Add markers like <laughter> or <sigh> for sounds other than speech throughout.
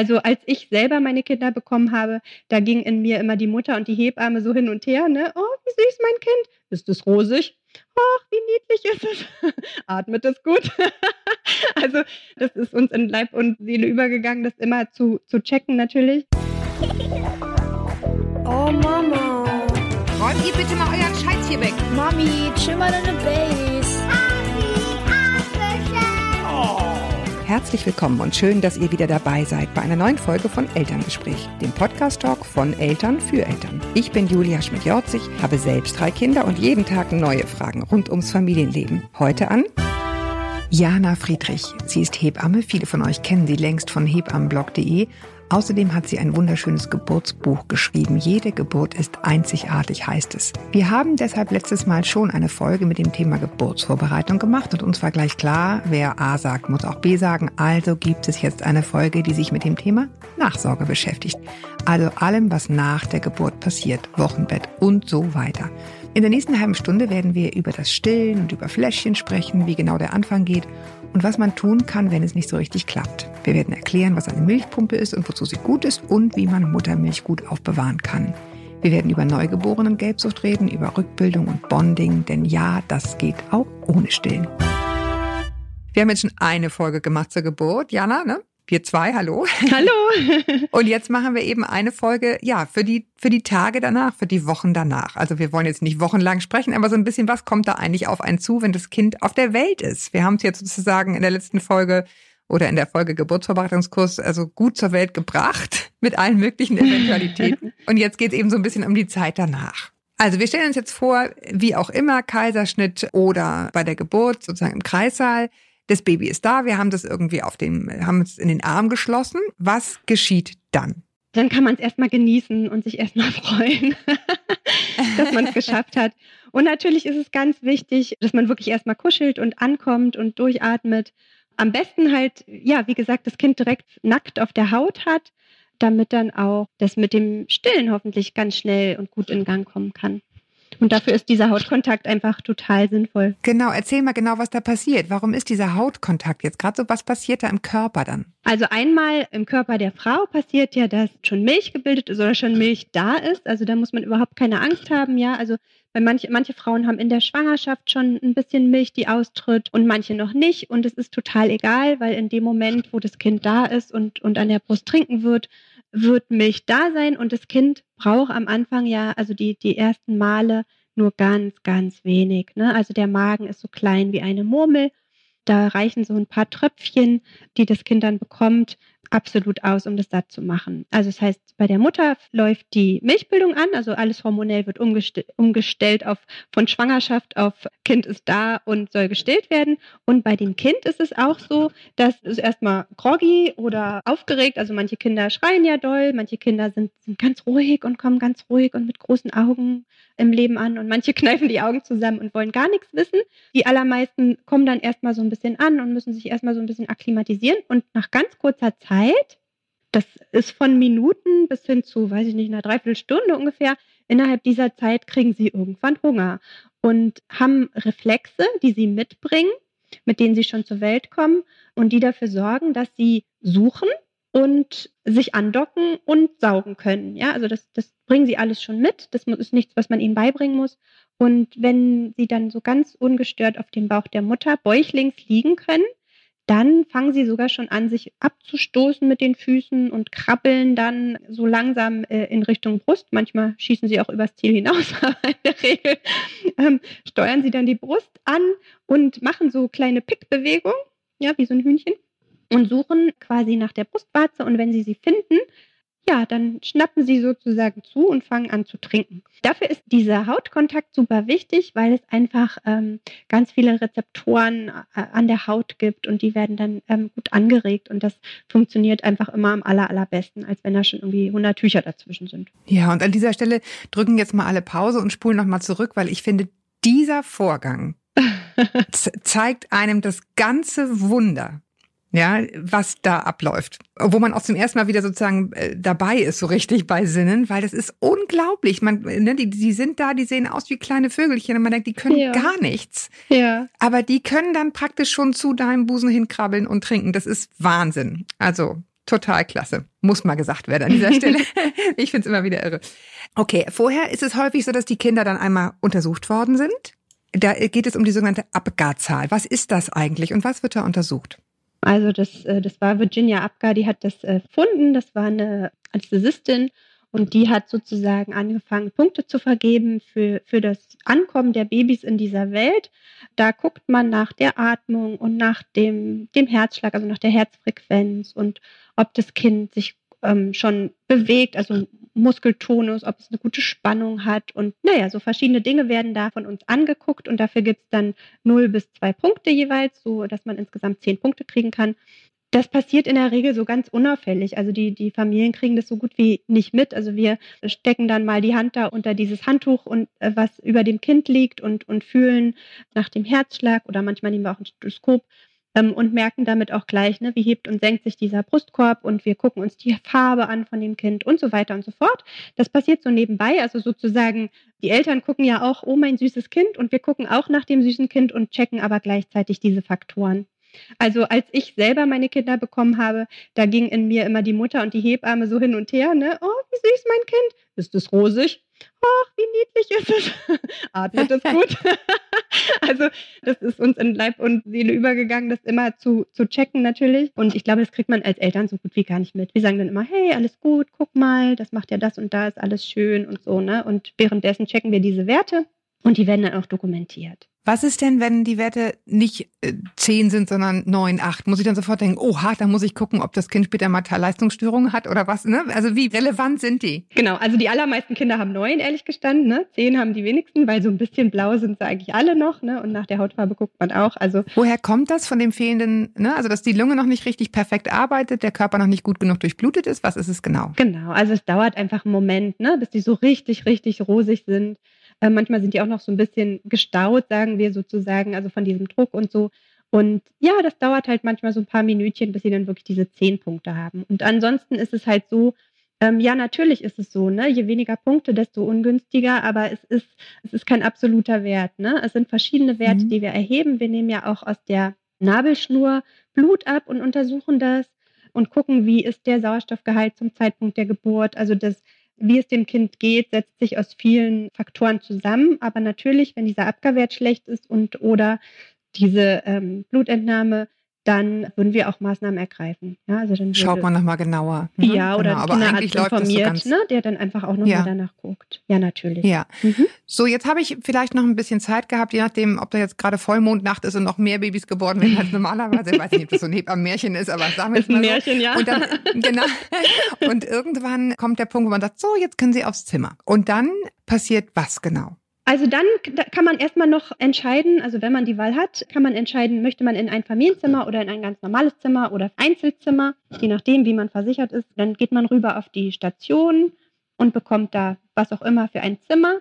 Also als ich selber meine Kinder bekommen habe, da ging in mir immer die Mutter und die Hebamme so hin und her, ne? Oh, wie süß mein Kind. Ist es rosig? Ach, wie niedlich ist es. <laughs> Atmet es gut. <laughs> also das ist uns in Leib und Seele übergegangen, das immer zu, zu checken natürlich. Oh Mama. Räumt ihr bitte mal euren Scheiß hier weg. Mami, chill mal deine Base. Herzlich willkommen und schön, dass ihr wieder dabei seid bei einer neuen Folge von Elterngespräch, dem Podcast-Talk von Eltern für Eltern. Ich bin Julia Schmidt-Jorzig, habe selbst drei Kinder und jeden Tag neue Fragen rund ums Familienleben. Heute an Jana Friedrich. Sie ist Hebamme. Viele von euch kennen sie längst von hebammenblog.de. Außerdem hat sie ein wunderschönes Geburtsbuch geschrieben. Jede Geburt ist einzigartig, heißt es. Wir haben deshalb letztes Mal schon eine Folge mit dem Thema Geburtsvorbereitung gemacht und uns war gleich klar, wer A sagt, muss auch B sagen. Also gibt es jetzt eine Folge, die sich mit dem Thema Nachsorge beschäftigt. Also allem, was nach der Geburt passiert, Wochenbett und so weiter. In der nächsten halben Stunde werden wir über das Stillen und über Fläschchen sprechen, wie genau der Anfang geht und was man tun kann, wenn es nicht so richtig klappt. Wir werden erklären, was eine Milchpumpe ist und wozu sie gut ist und wie man Muttermilch gut aufbewahren kann. Wir werden über Neugeborenen Gelbsucht reden, über Rückbildung und Bonding, denn ja, das geht auch ohne Stillen. Wir haben jetzt schon eine Folge gemacht zur Geburt, Jana, ne? Wir zwei, hallo. Hallo. <laughs> Und jetzt machen wir eben eine Folge, ja, für die, für die Tage danach, für die Wochen danach. Also wir wollen jetzt nicht wochenlang sprechen, aber so ein bisschen, was kommt da eigentlich auf einen zu, wenn das Kind auf der Welt ist? Wir haben es jetzt sozusagen in der letzten Folge oder in der Folge Geburtsvorbereitungskurs also gut zur Welt gebracht <laughs> mit allen möglichen Eventualitäten. <laughs> Und jetzt geht es eben so ein bisschen um die Zeit danach. Also wir stellen uns jetzt vor, wie auch immer, Kaiserschnitt oder bei der Geburt sozusagen im Kreissaal. Das Baby ist da, wir haben das irgendwie auf dem, haben es in den Arm geschlossen. Was geschieht dann? Dann kann man es erstmal genießen und sich erstmal <laughs> freuen, dass man es <laughs> geschafft hat. Und natürlich ist es ganz wichtig, dass man wirklich erstmal kuschelt und ankommt und durchatmet. Am besten halt, ja, wie gesagt, das Kind direkt nackt auf der Haut hat, damit dann auch das mit dem Stillen hoffentlich ganz schnell und gut in Gang kommen kann. Und dafür ist dieser Hautkontakt einfach total sinnvoll. Genau, erzähl mal genau, was da passiert. Warum ist dieser Hautkontakt jetzt gerade so? Was passiert da im Körper dann? Also einmal im Körper der Frau passiert ja, dass schon Milch gebildet ist oder schon Milch da ist. Also da muss man überhaupt keine Angst haben. Ja, also weil manche, manche Frauen haben in der Schwangerschaft schon ein bisschen Milch, die austritt und manche noch nicht. Und es ist total egal, weil in dem Moment, wo das Kind da ist und, und an der Brust trinken wird, wird Milch da sein und das Kind braucht am Anfang ja, also die, die ersten Male nur ganz, ganz wenig. Ne? Also der Magen ist so klein wie eine Murmel. Da reichen so ein paar Tröpfchen, die das Kind dann bekommt, absolut aus, um das satt zu machen. Also das heißt, bei der Mutter läuft die Milchbildung an, also alles hormonell wird umgestell, umgestellt auf von Schwangerschaft auf Kind ist da und soll gestillt werden. Und bei dem Kind ist es auch so, dass es erstmal groggy oder aufgeregt, also manche Kinder schreien ja doll, manche Kinder sind, sind ganz ruhig und kommen ganz ruhig und mit großen Augen im Leben an und manche <laughs> kneifen die Augen zusammen und wollen gar nichts wissen. Die allermeisten kommen dann erstmal so ein bisschen an und müssen sich erstmal so ein bisschen akklimatisieren und nach ganz kurzer Zeit das ist von Minuten bis hin zu, weiß ich nicht, einer Dreiviertelstunde ungefähr. Innerhalb dieser Zeit kriegen sie irgendwann Hunger und haben Reflexe, die sie mitbringen, mit denen sie schon zur Welt kommen und die dafür sorgen, dass sie suchen und sich andocken und saugen können. Ja, also das, das bringen sie alles schon mit. Das ist nichts, was man ihnen beibringen muss. Und wenn sie dann so ganz ungestört auf dem Bauch der Mutter bäuchlings liegen können, dann fangen sie sogar schon an, sich abzustoßen mit den Füßen und krabbeln dann so langsam äh, in Richtung Brust. Manchmal schießen sie auch übers Ziel hinaus, <laughs> aber in der Regel ähm, steuern sie dann die Brust an und machen so kleine Pickbewegungen, ja, wie so ein Hühnchen, und suchen quasi nach der Brustwarze. Und wenn sie sie finden, ja, dann schnappen sie sozusagen zu und fangen an zu trinken. Dafür ist dieser Hautkontakt super wichtig, weil es einfach ähm, ganz viele Rezeptoren äh, an der Haut gibt und die werden dann ähm, gut angeregt und das funktioniert einfach immer am aller, allerbesten, als wenn da schon irgendwie 100 Tücher dazwischen sind. Ja, und an dieser Stelle drücken jetzt mal alle Pause und spulen nochmal zurück, weil ich finde, dieser Vorgang <laughs> zeigt einem das ganze Wunder ja, was da abläuft. Wo man auch zum ersten Mal wieder sozusagen äh, dabei ist, so richtig bei Sinnen, weil das ist unglaublich. Man, ne, die, die sind da, die sehen aus wie kleine Vögelchen und man denkt, die können ja. gar nichts. Ja. Aber die können dann praktisch schon zu deinem Busen hinkrabbeln und trinken. Das ist Wahnsinn. Also total klasse. Muss mal gesagt werden an dieser <laughs> Stelle. ich finde es immer wieder irre. Okay, vorher ist es häufig so, dass die Kinder dann einmal untersucht worden sind. Da geht es um die sogenannte Abgarzahl. Was ist das eigentlich und was wird da untersucht? Also das, äh, das war Virginia Apgar, die hat das erfunden. Das war eine Anästhesistin und die hat sozusagen angefangen, Punkte zu vergeben für, für das Ankommen der Babys in dieser Welt. Da guckt man nach der Atmung und nach dem, dem Herzschlag, also nach der Herzfrequenz und ob das Kind sich ähm, schon bewegt, also Muskeltonus, ob es eine gute Spannung hat. Und naja, so verschiedene Dinge werden da von uns angeguckt und dafür gibt es dann 0 bis 2 Punkte jeweils, so dass man insgesamt 10 Punkte kriegen kann. Das passiert in der Regel so ganz unauffällig. Also die, die Familien kriegen das so gut wie nicht mit. Also wir stecken dann mal die Hand da unter dieses Handtuch und äh, was über dem Kind liegt und, und fühlen nach dem Herzschlag oder manchmal nehmen wir auch ein Stethoskop ähm, und merken damit auch gleich, ne, wie hebt und senkt sich dieser Brustkorb und wir gucken uns die Farbe an von dem Kind und so weiter und so fort. Das passiert so nebenbei. Also sozusagen, die Eltern gucken ja auch, oh mein süßes Kind und wir gucken auch nach dem süßen Kind und checken aber gleichzeitig diese Faktoren. Also als ich selber meine Kinder bekommen habe, da ging in mir immer die Mutter und die Hebamme so hin und her, ne? Oh, wie süß mein Kind. Ist es rosig? Ach, wie niedlich ist es. <laughs> Atmet es <laughs> gut? <laughs> also das ist uns in Leib und Seele übergegangen, das immer zu, zu checken natürlich. Und ich glaube, das kriegt man als Eltern so gut wie gar nicht mit. Wir sagen dann immer, hey, alles gut, guck mal, das macht ja das und da, ist alles schön und so, ne? Und währenddessen checken wir diese Werte und die werden dann auch dokumentiert. Was ist denn, wenn die Werte nicht äh, 10 sind, sondern 9, 8? Muss ich dann sofort denken, oha, da muss ich gucken, ob das Kind später mal Leistungsstörungen hat oder was? Ne? Also wie relevant sind die? Genau, also die allermeisten Kinder haben 9, ehrlich gestanden. Ne? 10 haben die wenigsten, weil so ein bisschen blau sind sie eigentlich alle noch. Ne? Und nach der Hautfarbe guckt man auch. Also Woher kommt das von dem fehlenden, ne? also dass die Lunge noch nicht richtig perfekt arbeitet, der Körper noch nicht gut genug durchblutet ist? Was ist es genau? Genau, also es dauert einfach einen Moment, ne? bis die so richtig, richtig rosig sind. Äh, manchmal sind die auch noch so ein bisschen gestaut, sagen wir sozusagen, also von diesem Druck und so. Und ja, das dauert halt manchmal so ein paar Minütchen, bis sie dann wirklich diese zehn Punkte haben. Und ansonsten ist es halt so, ähm, ja, natürlich ist es so, ne? Je weniger Punkte, desto ungünstiger, aber es ist, es ist kein absoluter Wert. Ne? Es sind verschiedene Werte, mhm. die wir erheben. Wir nehmen ja auch aus der Nabelschnur Blut ab und untersuchen das und gucken, wie ist der Sauerstoffgehalt zum Zeitpunkt der Geburt. Also das wie es dem Kind geht, setzt sich aus vielen Faktoren zusammen. Aber natürlich, wenn dieser Abgahrwert schlecht ist und oder diese ähm, Blutentnahme dann würden wir auch Maßnahmen ergreifen. Ja, also dann Schaut man nochmal genauer. Ne? Ja, oder genau. Kinderarzt informiert, so ne, der dann einfach auch nochmal ja. danach guckt. Ja, natürlich. Ja. Mhm. So, jetzt habe ich vielleicht noch ein bisschen Zeit gehabt, je nachdem, ob da jetzt gerade Vollmondnacht ist und noch mehr Babys geboren werden als <laughs> normalerweise. Ich weiß nicht, ob das so ein Hebammenmärchen ist, aber sagen wir es mal ein Märchen, so. ja. Und dann, genau. Und irgendwann kommt der Punkt, wo man sagt, so, jetzt können Sie aufs Zimmer. Und dann passiert was genau? Also dann kann man erstmal noch entscheiden, also wenn man die Wahl hat, kann man entscheiden, möchte man in ein Familienzimmer oder in ein ganz normales Zimmer oder Einzelzimmer, je nachdem, wie man versichert ist. Dann geht man rüber auf die Station und bekommt da was auch immer für ein Zimmer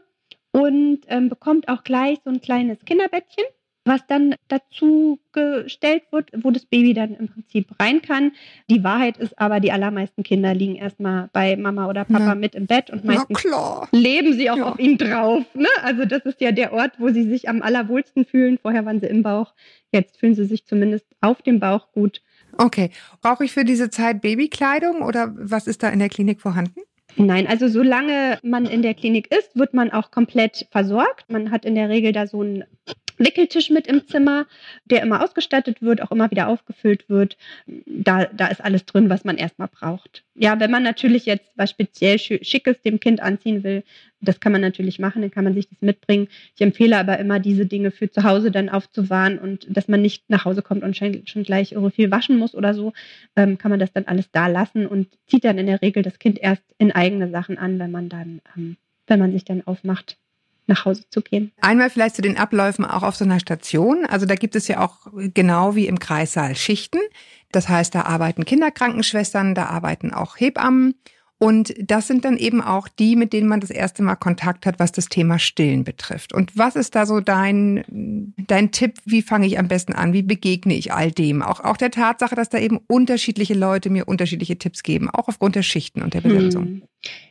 und ähm, bekommt auch gleich so ein kleines Kinderbettchen was dann dazu gestellt wird, wo das Baby dann im Prinzip rein kann. Die Wahrheit ist aber, die allermeisten Kinder liegen erstmal bei Mama oder Papa ja. mit im Bett und meistens leben sie auch ja. auf ihm drauf. Ne? Also das ist ja der Ort, wo sie sich am allerwohlsten fühlen. Vorher waren sie im Bauch, jetzt fühlen sie sich zumindest auf dem Bauch gut. Okay. Brauche ich für diese Zeit Babykleidung oder was ist da in der Klinik vorhanden? Nein, also solange man in der Klinik ist, wird man auch komplett versorgt. Man hat in der Regel da so einen Wickeltisch mit im Zimmer, der immer ausgestattet wird, auch immer wieder aufgefüllt wird. Da, da ist alles drin, was man erstmal braucht. Ja, wenn man natürlich jetzt was speziell Schickes dem Kind anziehen will, das kann man natürlich machen, dann kann man sich das mitbringen. Ich empfehle aber immer, diese Dinge für zu Hause dann aufzuwahren und dass man nicht nach Hause kommt und schon, schon gleich irgendwie viel waschen muss oder so, ähm, kann man das dann alles da lassen und zieht dann in der Regel das Kind erst in eigene Sachen an, wenn man dann, ähm, wenn man sich dann aufmacht nach Hause zu gehen. Einmal vielleicht zu den Abläufen auch auf so einer Station. Also da gibt es ja auch genau wie im Kreissaal Schichten. Das heißt, da arbeiten Kinderkrankenschwestern, da arbeiten auch Hebammen. Und das sind dann eben auch die, mit denen man das erste Mal Kontakt hat, was das Thema Stillen betrifft. Und was ist da so dein, dein Tipp? Wie fange ich am besten an? Wie begegne ich all dem? Auch, auch der Tatsache, dass da eben unterschiedliche Leute mir unterschiedliche Tipps geben, auch aufgrund der Schichten und der Besetzung. Hm.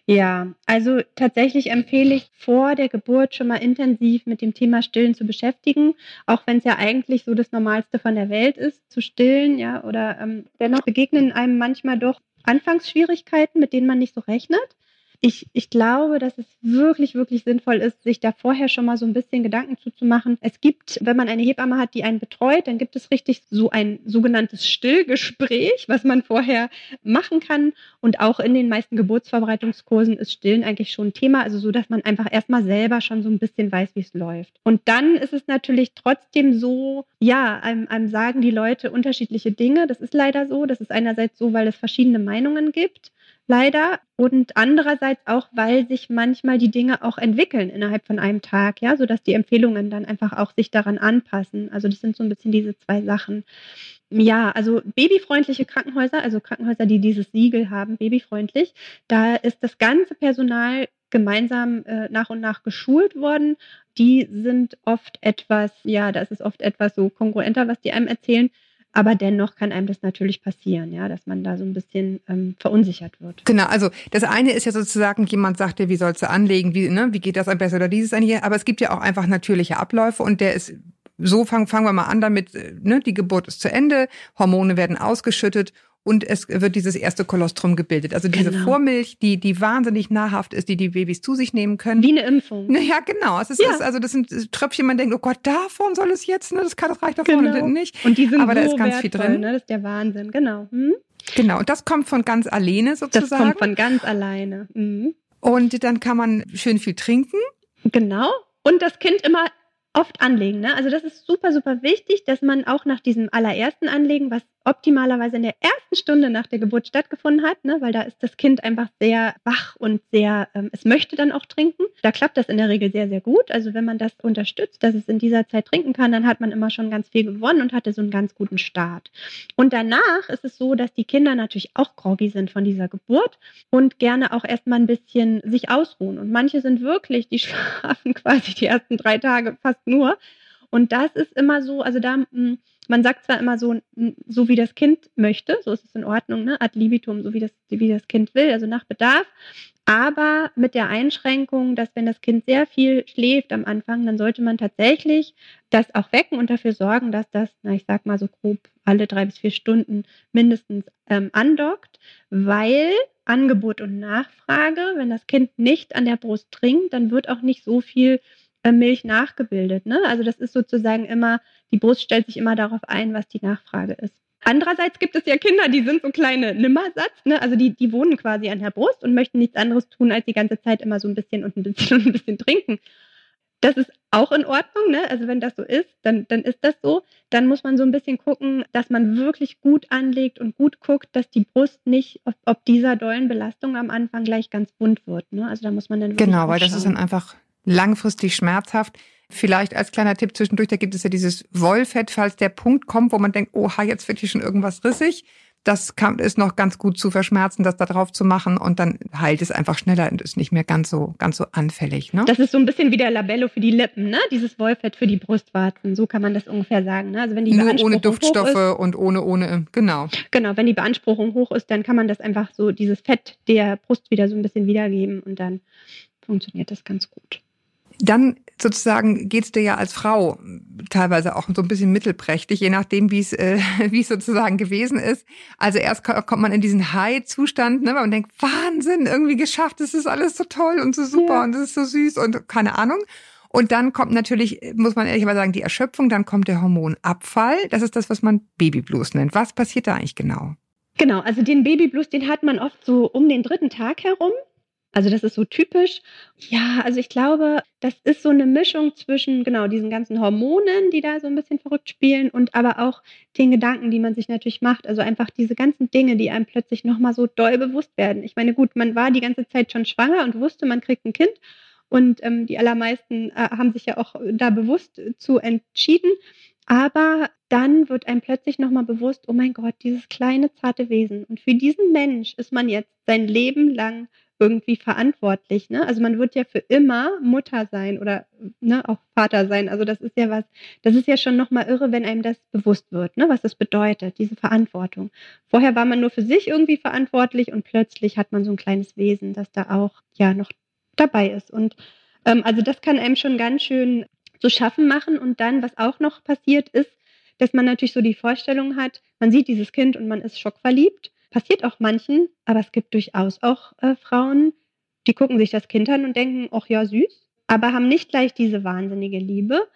Ja, also tatsächlich empfehle ich vor der Geburt schon mal intensiv mit dem Thema Stillen zu beschäftigen, auch wenn es ja eigentlich so das Normalste von der Welt ist, zu stillen, ja, oder ähm, dennoch begegnen einem manchmal doch Anfangsschwierigkeiten, mit denen man nicht so rechnet. Ich, ich glaube, dass es wirklich, wirklich sinnvoll ist, sich da vorher schon mal so ein bisschen Gedanken zuzumachen. Es gibt, wenn man eine Hebamme hat, die einen betreut, dann gibt es richtig so ein sogenanntes Stillgespräch, was man vorher machen kann. Und auch in den meisten Geburtsvorbereitungskursen ist Stillen eigentlich schon ein Thema, also so, dass man einfach erstmal selber schon so ein bisschen weiß, wie es läuft. Und dann ist es natürlich trotzdem so, ja, einem, einem sagen die Leute unterschiedliche Dinge. Das ist leider so. Das ist einerseits so, weil es verschiedene Meinungen gibt leider. Und andererseits auch, weil sich manchmal die Dinge auch entwickeln innerhalb von einem Tag, ja, sodass die Empfehlungen dann einfach auch sich daran anpassen. Also das sind so ein bisschen diese zwei Sachen. Ja, also babyfreundliche Krankenhäuser, also Krankenhäuser, die dieses Siegel haben, babyfreundlich, da ist das ganze Personal gemeinsam äh, nach und nach geschult worden. Die sind oft etwas, ja, da ist oft etwas so kongruenter, was die einem erzählen. Aber dennoch kann einem das natürlich passieren, ja, dass man da so ein bisschen ähm, verunsichert wird. Genau, also das eine ist ja sozusagen, jemand sagt dir, wie sollst du anlegen, wie, ne, wie geht das am besten oder dieses eine hier, aber es gibt ja auch einfach natürliche Abläufe und der ist so fangen, fangen wir mal an damit, ne, die Geburt ist zu Ende, Hormone werden ausgeschüttet und es wird dieses erste Kolostrum gebildet. Also diese genau. Vormilch, die, die wahnsinnig nahrhaft ist, die die Babys zu sich nehmen können. Wie eine Impfung. Ja, genau. Es ist, ja. also das sind Tröpfchen, man denkt, oh Gott, davon soll es jetzt, ne? Das kann das reicht davon genau. nicht. Und die sind Aber so da ist ganz wertvoll, viel drin. Ne? Das ist der Wahnsinn, genau. Hm? Genau, und das kommt von ganz alleine sozusagen. Das kommt von ganz alleine. Mhm. Und dann kann man schön viel trinken. Genau. Und das Kind immer oft anlegen. Ne? Also das ist super, super wichtig, dass man auch nach diesem allerersten Anlegen, was optimalerweise in der ersten Stunde nach der Geburt stattgefunden hat, ne? weil da ist das Kind einfach sehr wach und sehr, ähm, es möchte dann auch trinken. Da klappt das in der Regel sehr, sehr gut. Also wenn man das unterstützt, dass es in dieser Zeit trinken kann, dann hat man immer schon ganz viel gewonnen und hatte so einen ganz guten Start. Und danach ist es so, dass die Kinder natürlich auch groggy sind von dieser Geburt und gerne auch erstmal ein bisschen sich ausruhen. Und manche sind wirklich, die <laughs> schlafen quasi die ersten drei Tage fast nur. Und das ist immer so, also da, hm, man sagt zwar immer so, so wie das Kind möchte, so ist es in Ordnung, ne? ad libitum, so wie das, wie das Kind will, also nach Bedarf, aber mit der Einschränkung, dass wenn das Kind sehr viel schläft am Anfang, dann sollte man tatsächlich das auch wecken und dafür sorgen, dass das, na, ich sag mal so grob alle drei bis vier Stunden mindestens ähm, andockt, weil Angebot und Nachfrage, wenn das Kind nicht an der Brust trinkt, dann wird auch nicht so viel äh, Milch nachgebildet. Ne? Also das ist sozusagen immer, die Brust stellt sich immer darauf ein, was die Nachfrage ist. Andererseits gibt es ja Kinder, die sind so kleine Nimmersatz, ne? also die, die wohnen quasi an der Brust und möchten nichts anderes tun, als die ganze Zeit immer so ein bisschen und ein bisschen und ein bisschen trinken. Das ist auch in Ordnung, ne? Also wenn das so ist, dann, dann ist das so. Dann muss man so ein bisschen gucken, dass man wirklich gut anlegt und gut guckt, dass die Brust nicht, ob, ob dieser dollen Belastung am Anfang gleich ganz bunt wird. Ne? Also da muss man dann wirklich Genau, weil das ist dann einfach langfristig schmerzhaft. Vielleicht als kleiner Tipp zwischendurch, da gibt es ja dieses Wollfett, falls der Punkt kommt, wo man denkt, oha, jetzt wird hier schon irgendwas rissig. Das kann, ist noch ganz gut zu verschmerzen, das da drauf zu machen und dann heilt es einfach schneller und ist nicht mehr ganz so, ganz so anfällig. Ne? Das ist so ein bisschen wie der Labello für die Lippen, ne? Dieses Wollfett für die Brustwarzen. So kann man das ungefähr sagen. Ne? Also wenn die Nur ohne Duftstoffe ist, und ohne, ohne, genau. Genau, wenn die Beanspruchung hoch ist, dann kann man das einfach so, dieses Fett der Brust wieder so ein bisschen wiedergeben und dann funktioniert das ganz gut. Dann sozusagen geht's dir ja als Frau teilweise auch so ein bisschen mittelprächtig, je nachdem, wie es äh, <laughs> wie es sozusagen gewesen ist. Also erst kommt man in diesen High-Zustand, ne, weil man denkt, Wahnsinn, irgendwie geschafft, das ist alles so toll und so super ja. und das ist so süß und keine Ahnung. Und dann kommt natürlich, muss man ehrlich mal sagen, die Erschöpfung, dann kommt der Hormonabfall. Das ist das, was man Babyblues nennt. Was passiert da eigentlich genau? Genau, also den Babyblues, den hat man oft so um den dritten Tag herum. Also das ist so typisch. Ja, also ich glaube, das ist so eine Mischung zwischen genau diesen ganzen Hormonen, die da so ein bisschen verrückt spielen und aber auch den Gedanken, die man sich natürlich macht. Also einfach diese ganzen Dinge, die einem plötzlich nochmal so doll bewusst werden. Ich meine, gut, man war die ganze Zeit schon schwanger und wusste, man kriegt ein Kind. Und ähm, die allermeisten äh, haben sich ja auch da bewusst zu entschieden. Aber dann wird einem plötzlich nochmal bewusst, oh mein Gott, dieses kleine, zarte Wesen. Und für diesen Mensch ist man jetzt sein Leben lang irgendwie verantwortlich. Ne? Also man wird ja für immer Mutter sein oder ne, auch Vater sein. Also das ist ja was, das ist ja schon nochmal irre, wenn einem das bewusst wird, ne, was das bedeutet, diese Verantwortung. Vorher war man nur für sich irgendwie verantwortlich und plötzlich hat man so ein kleines Wesen, das da auch ja noch dabei ist. Und ähm, also das kann einem schon ganz schön zu schaffen machen. Und dann, was auch noch passiert ist, dass man natürlich so die Vorstellung hat, man sieht dieses Kind und man ist schockverliebt passiert auch manchen, aber es gibt durchaus auch äh, Frauen, die gucken sich das Kind an und denken, ach ja, süß, aber haben nicht gleich diese wahnsinnige Liebe.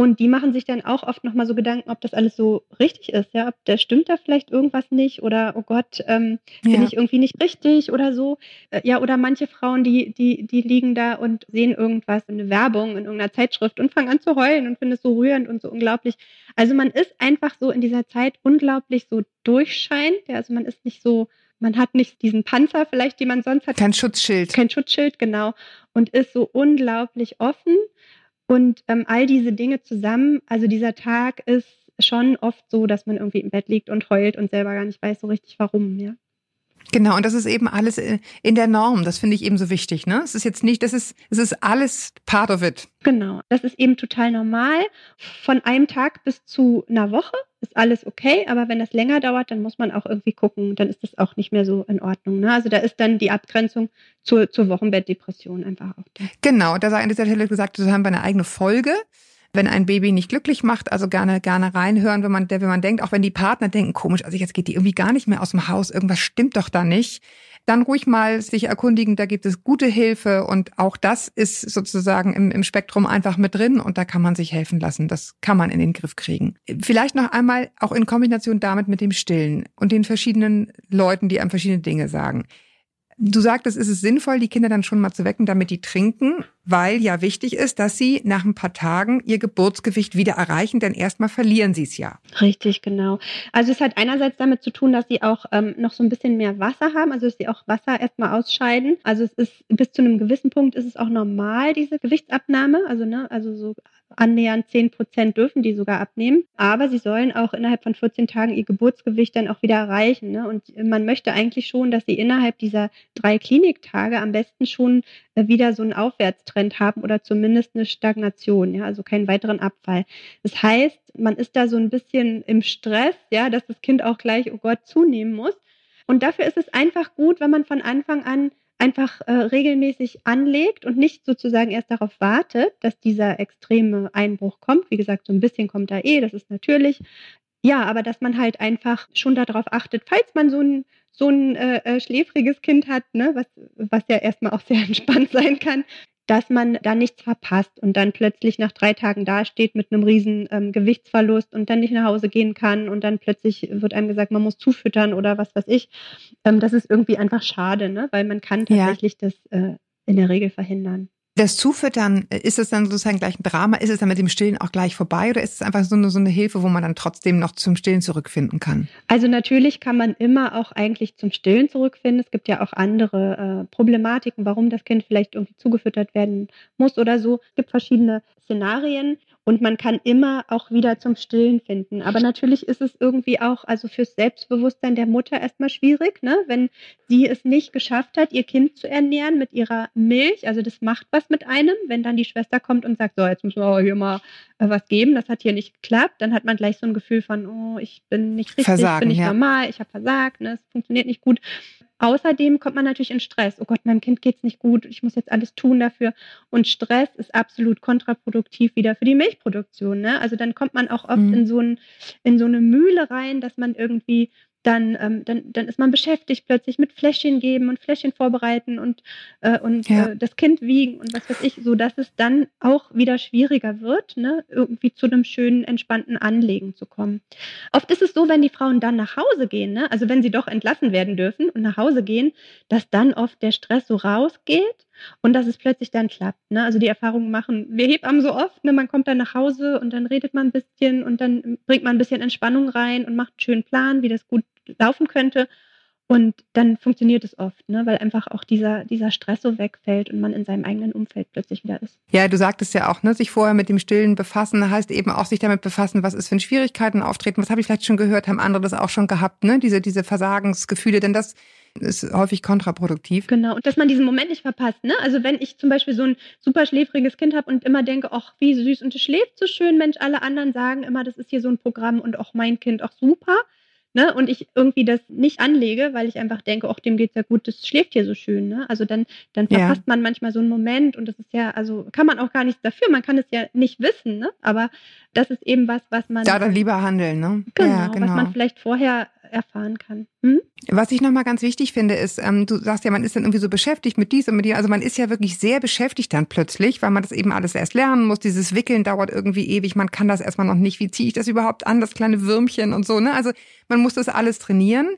Und die machen sich dann auch oft nochmal so Gedanken, ob das alles so richtig ist, ja, ob da stimmt da vielleicht irgendwas nicht oder oh Gott, ähm, bin Ja. ich irgendwie nicht richtig oder so. Äh, ja, oder manche Frauen, die, die, die liegen da und sehen irgendwas, eine Werbung in irgendeiner Zeitschrift und fangen an zu heulen und finden es so rührend und so unglaublich. Also man ist einfach so in dieser Zeit unglaublich so durchscheinend, ja, also man ist nicht so, man hat nicht diesen Panzer vielleicht, den man sonst hat, Kein Schutzschild. kein Schutzschild, genau, und ist so unglaublich offen. Und ähm, all diese Dinge zusammen, also dieser Tag ist schon oft so, dass man irgendwie im Bett liegt und heult und selber gar nicht weiß so richtig warum, ja. Genau, und das ist eben alles in in der Norm. Das finde ich eben so wichtig. Ne? Es ist jetzt nicht, das ist, es ist alles part of it. Genau, das ist eben total normal. Von einem Tag bis zu einer Woche ist alles okay, aber wenn das länger dauert, dann muss man auch irgendwie gucken, dann ist das auch nicht mehr so in Ordnung. Ne? Also da ist dann die Abgrenzung zur, zur Wochenbettdepression einfach auch da. Genau, da sei an dieser Stelle gesagt, das haben wir eine eigene Folge. Wenn ein Baby nicht glücklich macht, also gerne, gerne reinhören, wenn man, wenn man denkt, auch wenn die Partner denken, komisch, also jetzt geht die irgendwie gar nicht mehr aus dem Haus, irgendwas stimmt doch da nicht. Dann ruhig mal sich erkundigen, da gibt es gute Hilfe und auch das ist sozusagen im, im Spektrum einfach mit drin und da kann man sich helfen lassen. Das kann man in den Griff kriegen. Vielleicht noch einmal auch in Kombination damit mit dem Stillen und den verschiedenen Leuten, die einem verschiedene Dinge sagen. Du sagtest, ist es sinnvoll, die Kinder dann schon mal zu wecken, damit die trinken, weil ja wichtig ist, dass sie nach ein paar Tagen ihr Geburtsgewicht wieder erreichen, denn erstmal verlieren sie es ja. Richtig, genau. Also es hat einerseits damit zu tun, dass sie auch ähm, noch so ein bisschen mehr Wasser haben, also dass sie auch Wasser erstmal ausscheiden. Also es ist bis zu einem gewissen Punkt ist es auch normal, diese Gewichtsabnahme. Also, ne, also so annähernd 10 Prozent dürfen die sogar abnehmen. Aber sie sollen auch innerhalb von 14 Tagen ihr Geburtsgewicht dann auch wieder erreichen. Ne? Und man möchte eigentlich schon, dass sie innerhalb dieser drei Kliniktage am besten schon äh, wieder so einen Aufwärtstrend haben oder zumindest eine Stagnation, ja, also keinen weiteren Abfall. Das heißt, man ist da so ein bisschen im Stress, ja, dass das Kind auch gleich, oh Gott, zunehmen muss. Und dafür ist es einfach gut, wenn man von Anfang an einfach äh, regelmäßig anlegt und nicht sozusagen erst darauf wartet, dass dieser extreme Einbruch kommt. Wie gesagt, so ein bisschen kommt da eh, das ist natürlich. Ja, aber dass man halt einfach schon darauf achtet, falls man so ein so ein äh, äh, schläfriges Kind hat, ne, was, was ja erstmal auch sehr <laughs> entspannt sein kann, dass man da nichts verpasst und dann plötzlich nach drei Tagen dasteht mit einem riesen ähm, Gewichtsverlust und dann nicht nach Hause gehen kann und dann plötzlich wird einem gesagt, man muss zufüttern oder was weiß ich. Ähm, das ist irgendwie einfach schade, ne? weil man kann Ja. tatsächlich das äh, in der Regel verhindern. Das Zufüttern, ist es dann sozusagen gleich ein Drama? Ist es dann mit dem Stillen auch gleich vorbei oder ist es einfach so eine, so eine Hilfe, wo man dann trotzdem noch zum Stillen zurückfinden kann? Also natürlich kann man immer auch eigentlich zum Stillen zurückfinden. Es gibt ja auch andere äh, Problematiken, warum das Kind vielleicht irgendwie zugefüttert werden muss oder so. Es gibt verschiedene Szenarien und man kann immer auch wieder zum Stillen finden. Aber natürlich ist es irgendwie auch, also fürs Selbstbewusstsein der Mutter erstmal schwierig, ne? wenn sie es nicht geschafft hat, ihr Kind zu ernähren mit ihrer Milch. Also das macht was mit einem, wenn dann die Schwester kommt und sagt, so, jetzt müssen wir hier mal äh, was geben, das hat hier nicht geklappt, dann hat man gleich so ein Gefühl von, oh, ich bin nicht richtig, Versagen, ich bin nicht ja. normal, ich habe versagt, ne? es funktioniert nicht gut. Außerdem kommt man natürlich in Stress. Oh Gott, meinem Kind geht's nicht gut, ich muss jetzt alles tun dafür. Und Stress ist absolut kontraproduktiv wieder für die Milchproduktion. Ne? Also dann kommt man auch oft Mhm. in, so ein, in so eine Mühle rein, dass man irgendwie dann, ähm, dann, dann ist man beschäftigt plötzlich mit Fläschchen geben und Fläschchen vorbereiten und, äh, und Ja. äh, das Kind wiegen und was weiß ich, so dass es dann auch wieder schwieriger wird, ne, irgendwie zu einem schönen, entspannten Anlegen zu kommen. Oft ist es so, wenn die Frauen dann nach Hause gehen, ne, also wenn sie doch entlassen werden dürfen und nach Hause gehen, dass dann oft der Stress so rausgeht und dass es plötzlich dann klappt. Ne? Also die Erfahrungen machen wir Hebammen so oft, ne? man kommt dann nach Hause und dann redet man ein bisschen und dann bringt man ein bisschen Entspannung rein und macht einen schönen Plan, wie das gut laufen könnte. Und dann funktioniert es oft, ne? weil einfach auch dieser, dieser Stress so wegfällt und man in seinem eigenen Umfeld plötzlich wieder ist. Ja, du sagtest ja auch, ne, sich vorher mit dem Stillen befassen, heißt eben auch sich damit befassen, was ist für Schwierigkeiten auftreten, was habe ich vielleicht schon gehört, haben andere das auch schon gehabt, ne, diese, diese Versagensgefühle, denn das ist häufig kontraproduktiv. Genau, und dass man diesen Moment nicht verpasst. Ne? Also wenn ich zum Beispiel so ein super schläfriges Kind habe und immer denke, ach, wie süß und es schläft so schön, Mensch, alle anderen sagen immer, das ist hier so ein Programm und auch mein Kind auch super. Ne? Und ich irgendwie das nicht anlege, weil ich einfach denke, ach, dem geht's ja gut, das schläft hier so schön. Ne? Also dann, dann Ja. verpasst man manchmal so einen Moment und das ist ja, also kann man auch gar nichts dafür, man kann es ja nicht wissen, ne? aber das ist eben was, was man Da dann lieber handeln, ne? Genau, ja, genau. was man vielleicht vorher erfahren kann. Hm? Was ich nochmal ganz wichtig finde, ist, ähm, du sagst ja, man ist dann irgendwie so beschäftigt mit dies und mit dir. Also man ist ja wirklich sehr beschäftigt dann plötzlich, weil man das eben alles erst lernen muss. Dieses Wickeln dauert irgendwie ewig. Man kann das erstmal noch nicht. Wie ziehe ich das überhaupt an, das kleine Würmchen und so, ne? Also man muss das alles trainieren.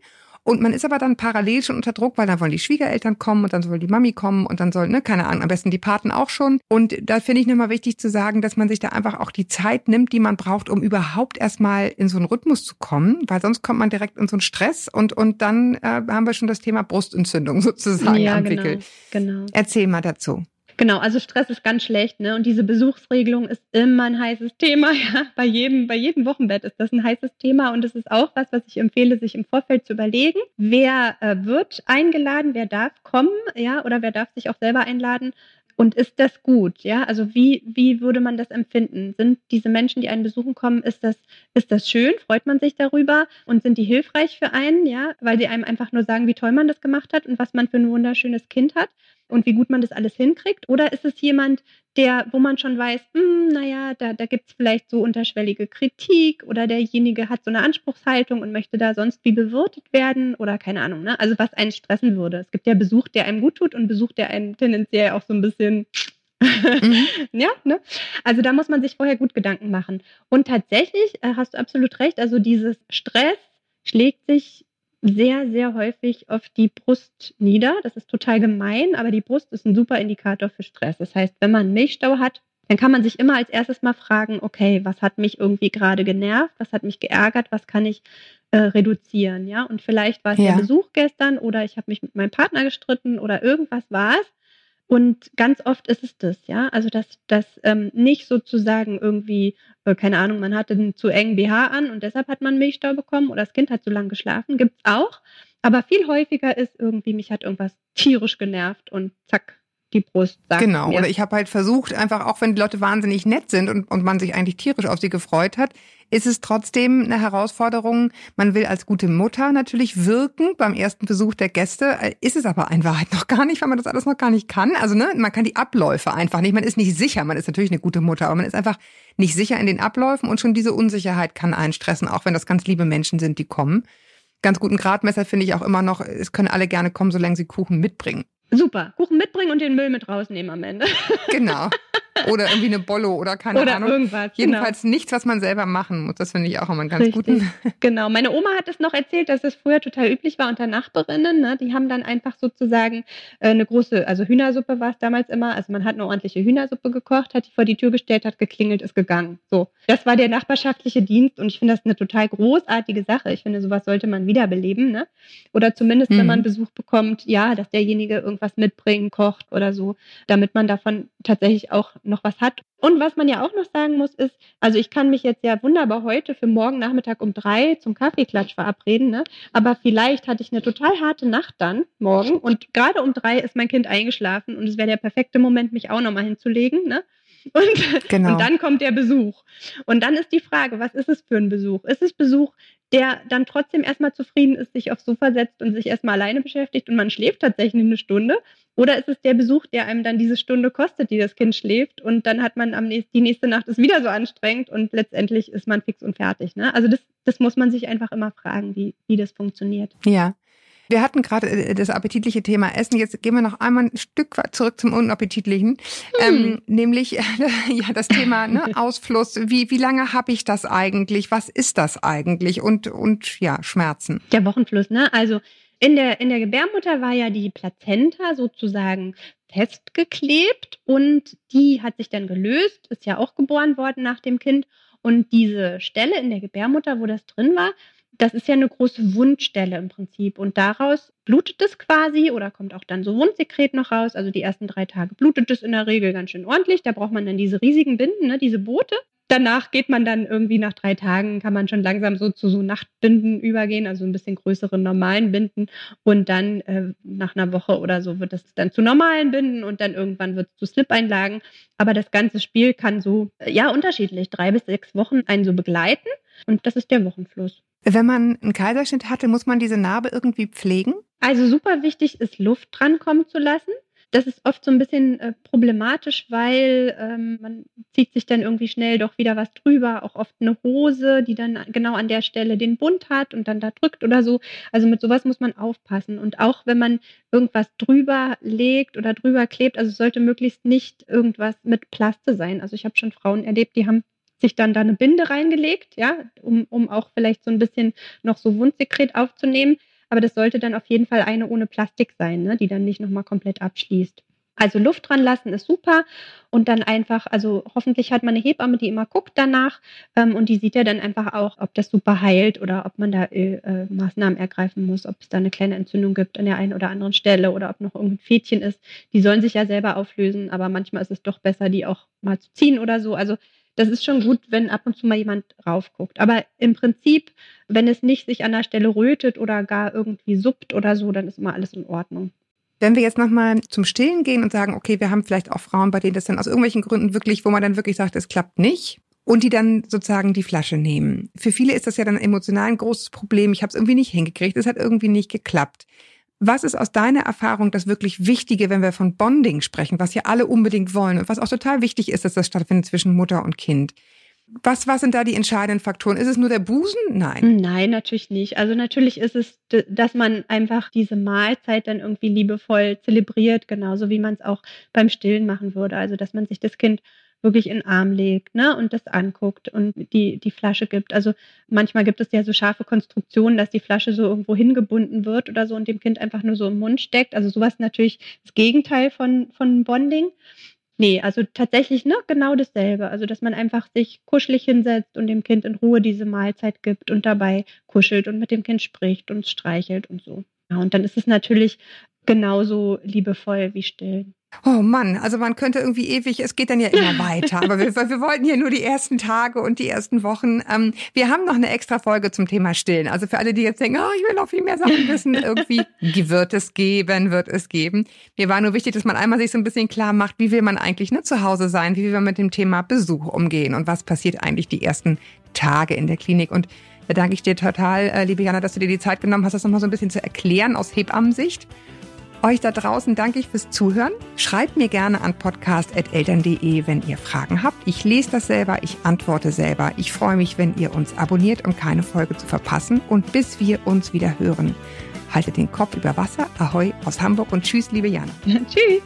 Und man ist aber dann parallel schon unter Druck, weil dann wollen die Schwiegereltern kommen und dann soll die Mami kommen und dann soll, ne, keine Ahnung, am besten die Paten auch schon. Und da finde ich nochmal wichtig zu sagen, dass man sich da einfach auch die Zeit nimmt, die man braucht, um überhaupt erstmal in so einen Rhythmus zu kommen, weil sonst kommt man direkt in so einen Stress und, und dann äh, haben wir schon das Thema Brustentzündung <laughs> sozusagen ja, am Wickel. Genau, genau. Erzähl mal dazu. Genau, also Stress ist ganz schlecht, ne? Und diese Besuchsregelung ist immer ein heißes Thema, <laughs> ja. Bei jedem, bei jedem Wochenbett ist das ein heißes Thema und es ist auch was, was ich empfehle, sich im Vorfeld zu überlegen. Wer äh, wird eingeladen, wer darf kommen, ja, oder wer darf sich auch selber einladen? Und ist das gut? Ja, also wie, wie würde man das empfinden? Sind diese Menschen, die einen besuchen kommen, ist das, ist das schön? Freut man sich darüber? Und sind die hilfreich für einen? Ja, weil sie einem einfach nur sagen, wie toll man das gemacht hat und was man für ein wunderschönes Kind hat? Und wie gut man das alles hinkriegt? Oder ist es jemand, der, wo man schon weiß, hm, naja, da, da gibt es vielleicht so unterschwellige Kritik oder derjenige hat so eine Anspruchshaltung und möchte da sonst wie bewirtet werden oder keine Ahnung, ne? Also was einen stressen würde. Es gibt ja Besuch, der einem gut tut und Besuch, der einen tendenziell auch so ein bisschen mhm. <laughs> ja, ne? Also da muss man sich vorher gut Gedanken machen. Und tatsächlich äh, hast du absolut recht, also dieses Stress schlägt sich sehr, sehr häufig auf die Brust nieder. Das ist total gemein, aber die Brust ist ein super Indikator für Stress. Das heißt, wenn man Milchstau hat, dann kann man sich immer als erstes mal fragen, okay, was hat mich irgendwie gerade genervt, was hat mich geärgert, was kann ich äh, reduzieren, ja? Und vielleicht war es ja. der Besuch gestern oder ich habe mich mit meinem Partner gestritten oder irgendwas war es. Und ganz oft ist es das, ja. Also, dass das ähm, nicht sozusagen irgendwie, äh, keine Ahnung, man hatte einen zu engen BH an und deshalb hat man Milchstau bekommen oder das Kind hat zu lange geschlafen, gibt es auch. Aber viel häufiger ist irgendwie, mich hat irgendwas tierisch genervt und zack, die Brust sagt. Genau, mir. oder ich habe halt versucht, einfach auch wenn die Leute wahnsinnig nett sind und, und man sich eigentlich tierisch auf sie gefreut hat, ist es trotzdem eine Herausforderung. Man will als gute Mutter natürlich wirken beim ersten Besuch der Gäste, äh, ist es aber in Wahrheit noch gar nicht, weil man das alles noch gar nicht kann. Also ne, man kann die Abläufe einfach nicht, man ist nicht sicher, man ist natürlich eine gute Mutter, aber man ist einfach nicht sicher in den Abläufen und schon diese Unsicherheit kann einen stressen, auch wenn das ganz liebe Menschen sind, die kommen. Ganz guten Gradmesser finde ich auch immer noch, es können alle gerne kommen, solange sie Kuchen mitbringen. Super. Kuchen mitbringen und den Müll mit rausnehmen am Ende. Genau. <laughs> Oder irgendwie eine Bollo oder keine oder Ahnung. Irgendwas, genau. Jedenfalls genau. nichts, was man selber machen muss. Das finde ich auch immer einen ganz Richtig. guten. Genau. Meine Oma hat es noch erzählt, dass es früher total üblich war unter Nachbarinnen. Ne? Die haben dann einfach sozusagen äh, eine große, also Hühnersuppe war es damals immer. Also man hat eine ordentliche Hühnersuppe gekocht, hat die vor die Tür gestellt, hat geklingelt, ist gegangen. So. Das war der nachbarschaftliche Dienst und ich finde das eine total großartige Sache. Ich finde, sowas sollte man wiederbeleben. Ne? Oder zumindest, mhm. wenn man Besuch bekommt, ja, dass derjenige irgendwas mitbringt, kocht oder so, damit man davon tatsächlich auch noch was hat. Und was man ja auch noch sagen muss, ist, also ich kann mich jetzt ja wunderbar heute für morgen Nachmittag um drei zum Kaffeeklatsch verabreden, ne? aber vielleicht hatte ich eine total harte Nacht dann morgen und gerade um drei ist mein Kind eingeschlafen und es wäre der perfekte Moment, mich auch nochmal hinzulegen. Ne? <laughs> Und, genau. und dann kommt der Besuch. Und dann ist die Frage, was ist es für ein Besuch? Ist es Besuch, der dann trotzdem erstmal zufrieden ist, sich aufs Sofa setzt und sich erstmal alleine beschäftigt und man schläft tatsächlich eine Stunde? Oder ist es der Besuch, der einem dann diese Stunde kostet, die das Kind schläft und dann hat man am nächsten, die nächste Nacht ist wieder so anstrengend und letztendlich ist man fix und fertig. Ne? Also das, das muss man sich einfach immer fragen, wie, wie das funktioniert. Ja. Wir hatten gerade äh, das appetitliche Thema Essen. Jetzt gehen wir noch einmal ein Stück weit zurück zum Unappetitlichen. Hm. Ähm, nämlich äh, <laughs> ja das Thema ne, <laughs> Ausfluss. Wie, wie lange habe ich das eigentlich? Was ist das eigentlich? Und, und ja, Schmerzen. Der Wochenfluss, ne? Also in der, in der Gebärmutter war ja die Plazenta sozusagen festgeklebt und die hat sich dann gelöst, ist ja auch geboren worden nach dem Kind. Und diese Stelle in der Gebärmutter, wo das drin war, das ist ja eine große Wundstelle im Prinzip. Und daraus blutet es quasi oder kommt auch dann so Wundsekret noch raus. Also die ersten drei Tage blutet es in der Regel ganz schön ordentlich. Da braucht man dann diese riesigen Binden, ne, diese Boote. Danach geht man dann irgendwie nach drei Tagen, kann man schon langsam so zu so Nachtbinden übergehen, also ein bisschen größeren normalen Binden. Und dann äh, nach einer Woche oder so wird es dann zu normalen Binden und dann irgendwann wird es zu Slip-Einlagen. Aber das ganze Spiel kann so, ja, unterschiedlich, drei bis sechs Wochen einen so begleiten. Und das ist der Wochenfluss. Wenn man einen Kaiserschnitt hatte, muss man diese Narbe irgendwie pflegen? Also super wichtig ist, Luft drankommen zu lassen. Das ist oft so ein bisschen äh, problematisch, weil ähm, man zieht sich dann irgendwie schnell doch wieder was drüber, auch oft eine Hose, die dann genau an der Stelle den Bund hat und dann da drückt oder so. Also mit sowas muss man aufpassen. Und auch wenn man irgendwas drüber legt oder drüber klebt, also sollte möglichst nicht irgendwas mit Plaste sein. Also ich habe schon Frauen erlebt, die haben sich dann da eine Binde reingelegt, ja, um, um auch vielleicht so ein bisschen noch so Wundsekret aufzunehmen. Aber das sollte dann auf jeden Fall eine ohne Plastik sein, ne, die dann nicht nochmal komplett abschließt. Also Luft dran lassen ist super und dann einfach, also hoffentlich hat man eine Hebamme, die immer guckt danach ähm, und die sieht ja dann einfach auch, ob das super heilt oder ob man da äh, äh, Maßnahmen ergreifen muss, ob es da eine kleine Entzündung gibt an der einen oder anderen Stelle oder ob noch irgendein Fädchen ist. Die sollen sich ja selber auflösen, aber manchmal ist es doch besser, die auch mal zu ziehen oder so. Also das ist schon gut, wenn ab und zu mal jemand raufguckt. Aber im Prinzip, wenn es nicht sich an der Stelle rötet oder gar irgendwie suppt oder so, dann ist immer alles in Ordnung. Wenn wir jetzt nochmal zum Stillen gehen und sagen, okay, wir haben vielleicht auch Frauen, bei denen das dann aus irgendwelchen Gründen wirklich, wo man dann wirklich sagt, es klappt nicht und die dann sozusagen die Flasche nehmen. Für viele ist das ja dann emotional ein großes Problem. Ich habe es irgendwie nicht hingekriegt, es hat irgendwie nicht geklappt. Was ist aus deiner Erfahrung das wirklich Wichtige, wenn wir von Bonding sprechen, was ja alle unbedingt wollen und was auch total wichtig ist, dass das stattfindet zwischen Mutter und Kind? Was, was sind da die entscheidenden Faktoren? Ist es nur der Busen? Nein. Nein, natürlich nicht. Also natürlich ist es, dass man einfach diese Mahlzeit dann irgendwie liebevoll zelebriert, genauso wie man es auch beim Stillen machen würde. Also dass man sich das Kind wirklich in den Arm legt ne, und das anguckt und die, die Flasche gibt. Also manchmal gibt es ja so scharfe Konstruktionen, dass die Flasche so irgendwo hingebunden wird oder so und dem Kind einfach nur so im Mund steckt. Also sowas natürlich das Gegenteil von, von Bonding. Nee, also tatsächlich ne, genau dasselbe. Also dass man einfach sich kuschelig hinsetzt und dem Kind in Ruhe diese Mahlzeit gibt und dabei kuschelt und mit dem Kind spricht und streichelt und so. Ja, und dann ist es natürlich genauso liebevoll wie stillen. Oh Mann, also man könnte irgendwie ewig, es geht dann ja immer weiter, aber wir, wir wollten hier nur die ersten Tage und die ersten Wochen. Ähm, wir haben noch eine extra Folge zum Thema Stillen. Also für alle, die jetzt denken, oh, ich will noch viel mehr Sachen wissen, irgendwie <laughs> wird es geben, wird es geben. Mir war nur wichtig, dass man einmal sich so ein bisschen klar macht, wie will man eigentlich ne, zu Hause sein, wie will man mit dem Thema Besuch umgehen und was passiert eigentlich die ersten Tage in der Klinik. Und da danke ich dir total, äh, liebe Jana, dass du dir die Zeit genommen hast, das nochmal so ein bisschen zu erklären aus Hebammensicht. Euch da draußen danke ich fürs Zuhören. Schreibt mir gerne an podcast.eltern.de, wenn ihr Fragen habt. Ich lese das selber, ich antworte selber. Ich freue mich, wenn ihr uns abonniert, um keine Folge zu verpassen. Und bis wir uns wieder hören, haltet den Kopf über Wasser. Ahoi aus Hamburg und tschüss, liebe Jana. <laughs> tschüss.